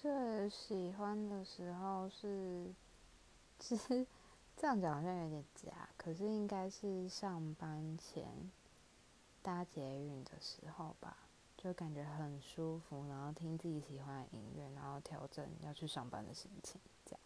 最喜欢的时候是其实这样讲好像有点假可是应该是上班前搭捷运的时候吧就感觉很舒服然后听自己喜欢的音乐然后调整要去上班的心情这样。